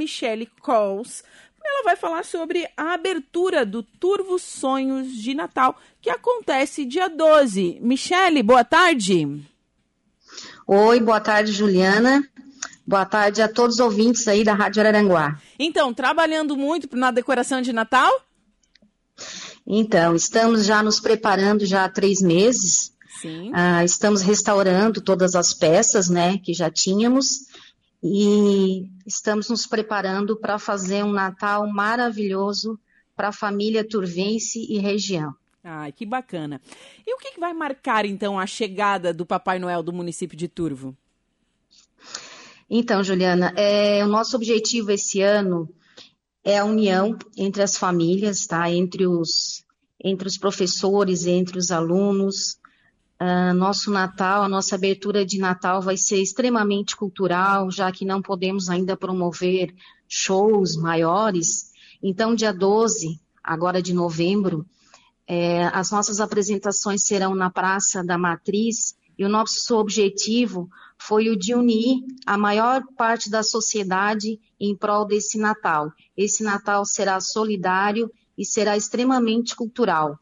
Michelle Coles. Ela vai falar sobre a abertura do Turvo Sonhos de Natal, que acontece dia 12. Michelle, boa tarde. Oi, boa tarde, Juliana. Boa tarde a todos os ouvintes aí da Rádio Araranguá. Então, trabalhando muito na decoração de Natal? Então, estamos já nos preparando já há três meses. Sim. Ah, estamos restaurando todas as peças, né, que já tínhamos e estamos nos preparando para fazer um Natal maravilhoso para a família turvense e região. Ai, que bacana. E o que, que vai marcar, então, a chegada do Papai Noel do município de Turvo? Então, Juliana, é, o nosso objetivo esse ano é a união entre as famílias, tá? Entre os, entre os professores, entre os alunos. Uh, nosso Natal, a nossa abertura de Natal vai ser extremamente cultural, já que não podemos ainda promover shows maiores. Então, dia 12, agora de novembro, é, as nossas apresentações serão na Praça da Matriz e o nosso objetivo foi o de unir a maior parte da sociedade em prol desse Natal. Esse Natal será solidário e será extremamente cultural.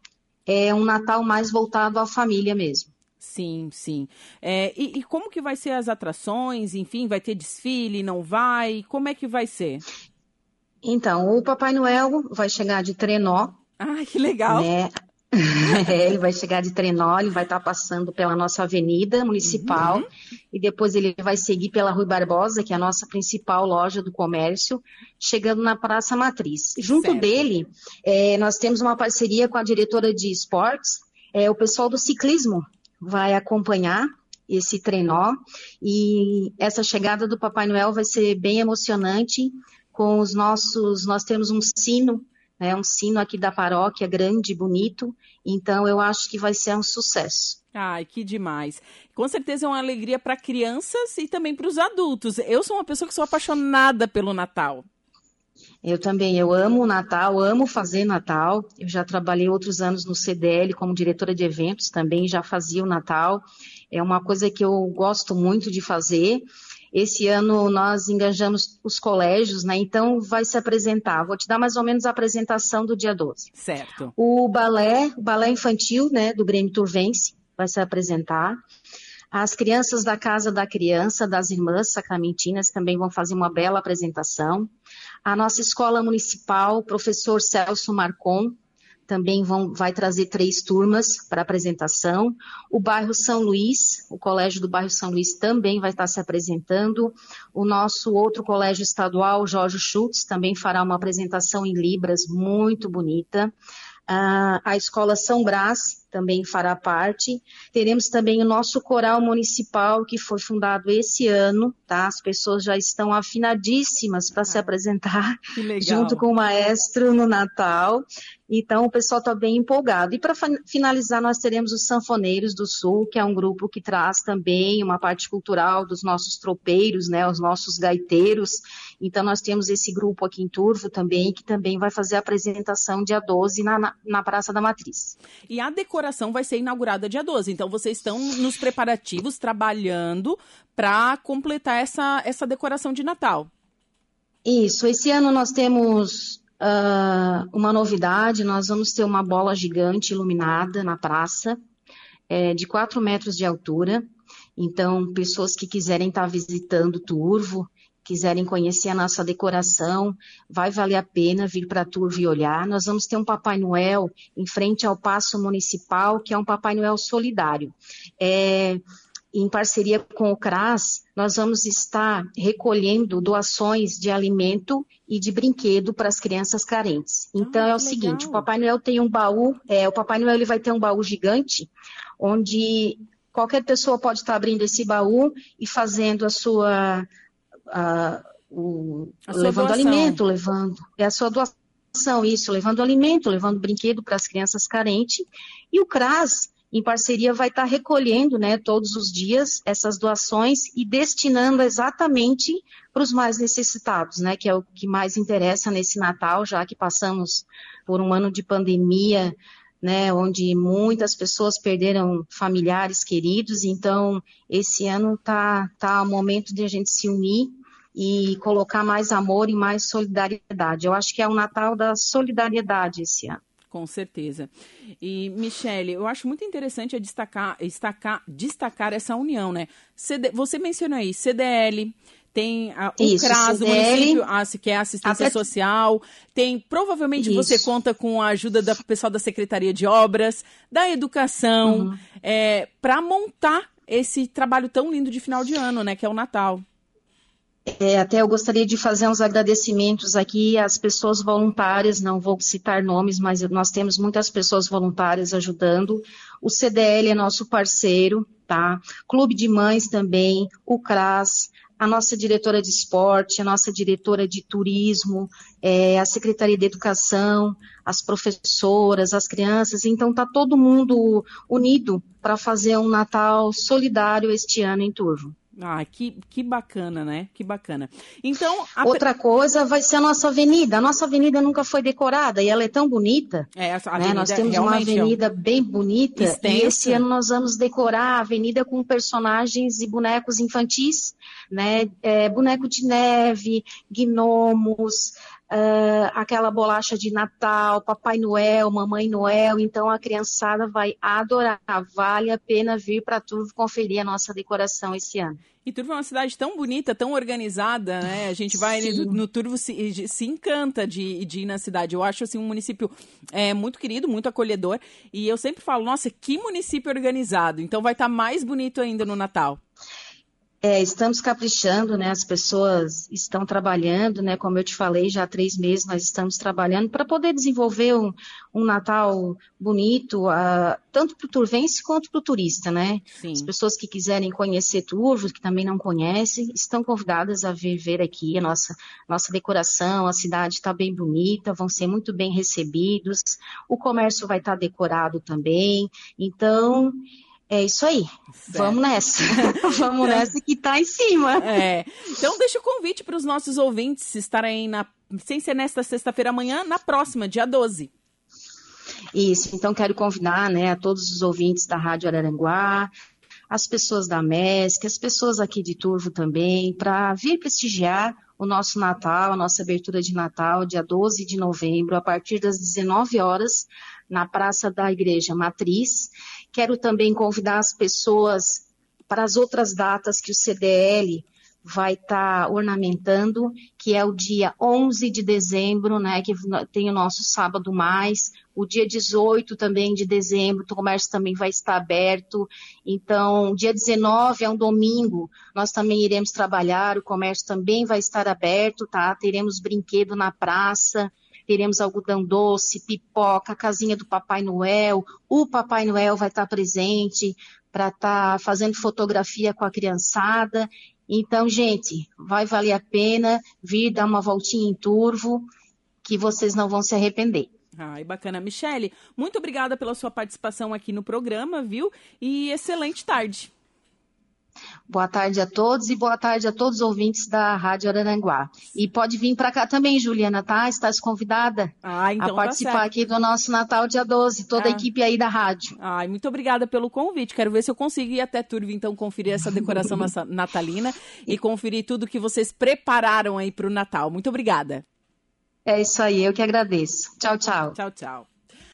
É um Natal mais voltado à família mesmo. Sim, sim. É, e, e, como que vai ser as atrações? Enfim, vai ter desfile? Não vai? Como é que vai ser? Então, o Papai Noel vai chegar de trenó, ah, que legal. Né? É, ele vai chegar de trenó, ele vai estar passando pela nossa avenida municipal uhum. e depois ele vai seguir pela Rui Barbosa, que é a nossa principal loja do comércio, chegando na Praça Matriz. Junto certo. dele, é, nós temos uma parceria com a diretora de esportes, é, o pessoal do ciclismo vai acompanhar esse trenó e essa chegada do Papai Noel vai ser bem emocionante com os nossos, nós temos um sino é um sino aqui da paróquia, grande, bonito. Então, eu acho que vai ser um sucesso. Ai, que demais. Com certeza é uma alegria para crianças e também para os adultos. Eu sou uma pessoa que sou apaixonada pelo Natal. Eu também, eu amo o Natal, amo fazer Natal. Eu já trabalhei outros anos no CDL como diretora de eventos, também já fazia o Natal. É uma coisa que eu gosto muito de fazer. Esse ano nós engajamos os colégios, né? Então vai se apresentar. Vou te dar mais ou menos a apresentação do dia 12. Certo. O balé, o balé infantil, né, do Grêmio Turvense, vai se apresentar. As crianças da Casa da Criança, das Irmãs Sacramentinas, também vão fazer uma bela apresentação. A nossa escola municipal, professor Celso Marcon, também vão, vai trazer três turmas para apresentação. O bairro São Luís, o colégio do bairro São Luís também vai estar se apresentando. O nosso outro colégio estadual, Jorge Schultz, também fará uma apresentação em Libras muito bonita. Uh, a escola São Brás também fará parte. Teremos também o nosso coral municipal, que foi fundado esse ano, tá? As pessoas já estão afinadíssimas para ah, se apresentar junto com o maestro no Natal. Então, o pessoal está bem empolgado. E para finalizar, nós teremos os Sanfoneiros do Sul, que é um grupo que traz também uma parte cultural dos nossos tropeiros, né, os nossos gaiteiros. Então, nós temos esse grupo aqui em Turvo também, que também vai fazer a apresentação dia 12 na, na, na Praça da Matriz. E a decoração vai ser inaugurada dia 12. Então, vocês estão nos preparativos, trabalhando para completar essa, essa decoração de Natal. Isso. Esse ano nós temos Uh, uma novidade, nós vamos ter uma bola gigante iluminada na praça, é, de 4 metros de altura. Então, pessoas que quiserem estar visitando Turvo, quiserem conhecer a nossa decoração, vai valer a pena vir para Turvo e olhar. Nós vamos ter um Papai Noel em frente ao Paço Municipal, que é um Papai Noel solidário. É, em parceria com o CRAS, nós vamos estar recolhendo doações de alimento e de brinquedo para as crianças carentes. Então ah, é o legal. seguinte, o Papai Noel tem um baú, é, o Papai Noel ele vai ter um baú gigante, onde qualquer pessoa pode estar abrindo esse baú e fazendo a sua, a, o, levando doação. alimento, levando é a sua doação, isso, levando alimento, levando brinquedo para as crianças carentes. E o CRAS em parceria, vai estar recolhendo né, todos os dias essas doações e destinando exatamente para os mais necessitados, né, que é o que mais interessa nesse Natal, já que passamos por um ano de pandemia, né, onde muitas pessoas perderam familiares queridos, então esse ano tá, tá o momento de a gente se unir e colocar mais amor e mais solidariedade. Eu acho que é o Natal da solidariedade esse ano. Com certeza. E, Michele, eu acho muito interessante destacar, destacar, destacar essa união, né? CD, você mencionou aí CDL, tem a, o Isso, CRAS do município, a, que é assistência social, tem, provavelmente Isso. você conta com a ajuda do pessoal da Secretaria de Obras, da Educação, uhum. é, para montar esse trabalho tão lindo de final de ano, né, que é o Natal. É, até eu gostaria de fazer uns agradecimentos aqui às pessoas voluntárias, não vou citar nomes, mas nós temos muitas pessoas voluntárias ajudando. O CDL é nosso parceiro, tá? Clube de Mães também, o CRAS, a nossa diretora de esporte, a nossa diretora de turismo, é, a Secretaria de Educação, as professoras, as crianças. Então, está todo mundo unido para fazer um Natal solidário este ano em Turvo. Ah, que, que bacana, né? Que bacana. Então, a... outra coisa vai ser a nossa avenida. A nossa avenida nunca foi decorada e ela é tão bonita. É, a né? Nós temos uma avenida bem bonita extensa. e esse ano nós vamos decorar a avenida com personagens e bonecos infantis, né? É, boneco de neve, gnomos, uh, aquela bolacha de Natal, Papai Noel, Mamãe Noel. Então a criançada vai adorar. Vale a pena vir para Turvo conferir a nossa decoração esse ano. E Turvo é uma cidade tão bonita, tão organizada, né? A gente vai no, no Turvo se, se encanta de, de ir na cidade. Eu acho assim um município é, muito querido, muito acolhedor. E eu sempre falo, nossa, que município organizado. Então vai estar tá mais bonito ainda no Natal. É, estamos caprichando, né? As pessoas estão trabalhando, né? Como eu te falei, já há três meses nós estamos trabalhando para poder desenvolver um, um Natal bonito, uh, tanto para o turvense quanto para o turista, né? Sim. As pessoas que quiserem conhecer Turvo, que também não conhecem, estão convidadas a vir ver aqui a nossa, nossa decoração, a cidade está bem bonita, vão ser muito bem recebidos, o comércio vai estar tá decorado também, então é isso aí. Certo. Vamos nessa. Vamos nessa que tá em cima. É. Então deixa o convite para os nossos ouvintes estarem na sem ser nesta sexta-feira amanhã, na próxima, dia 12. Isso, então quero convidar, né, a todos os ouvintes da Rádio Araranguá, as pessoas da MESC, as pessoas aqui de Turvo também, para vir prestigiar o nosso Natal, a nossa abertura de Natal, dia 12 de novembro, a partir das 19 horas, na Praça da Igreja Matriz. Quero também convidar as pessoas para as outras datas que o CDL vai estar tá ornamentando, que é o dia 11 de dezembro, né, que tem o nosso sábado mais, o dia 18 também de dezembro, o comércio também vai estar aberto. Então, dia 19 é um domingo, nós também iremos trabalhar, o comércio também vai estar aberto, tá? Teremos brinquedo na praça, teremos algodão doce, pipoca, casinha do Papai Noel, o Papai Noel vai estar presente para estar tá fazendo fotografia com a criançada. Então, gente, vai valer a pena vir dar uma voltinha em Turvo, que vocês não vão se arrepender. Ai, bacana. Michele, muito obrigada pela sua participação aqui no programa, viu? E excelente tarde. Boa tarde a todos e boa tarde a todos os ouvintes da Rádio Araranguá. E pode vir para cá também, Juliana, tá? Estás convidada ah, então a tá participar tá aqui do nosso Natal dia 12, toda ah. a equipe aí da rádio. Ai, muito obrigada pelo convite. Quero ver se eu consigo ir até Turvo, então, conferir essa decoração natalina e conferir tudo que vocês prepararam aí para o Natal. Muito obrigada. É isso aí, eu que agradeço. Tchau, tchau. Tchau, tchau.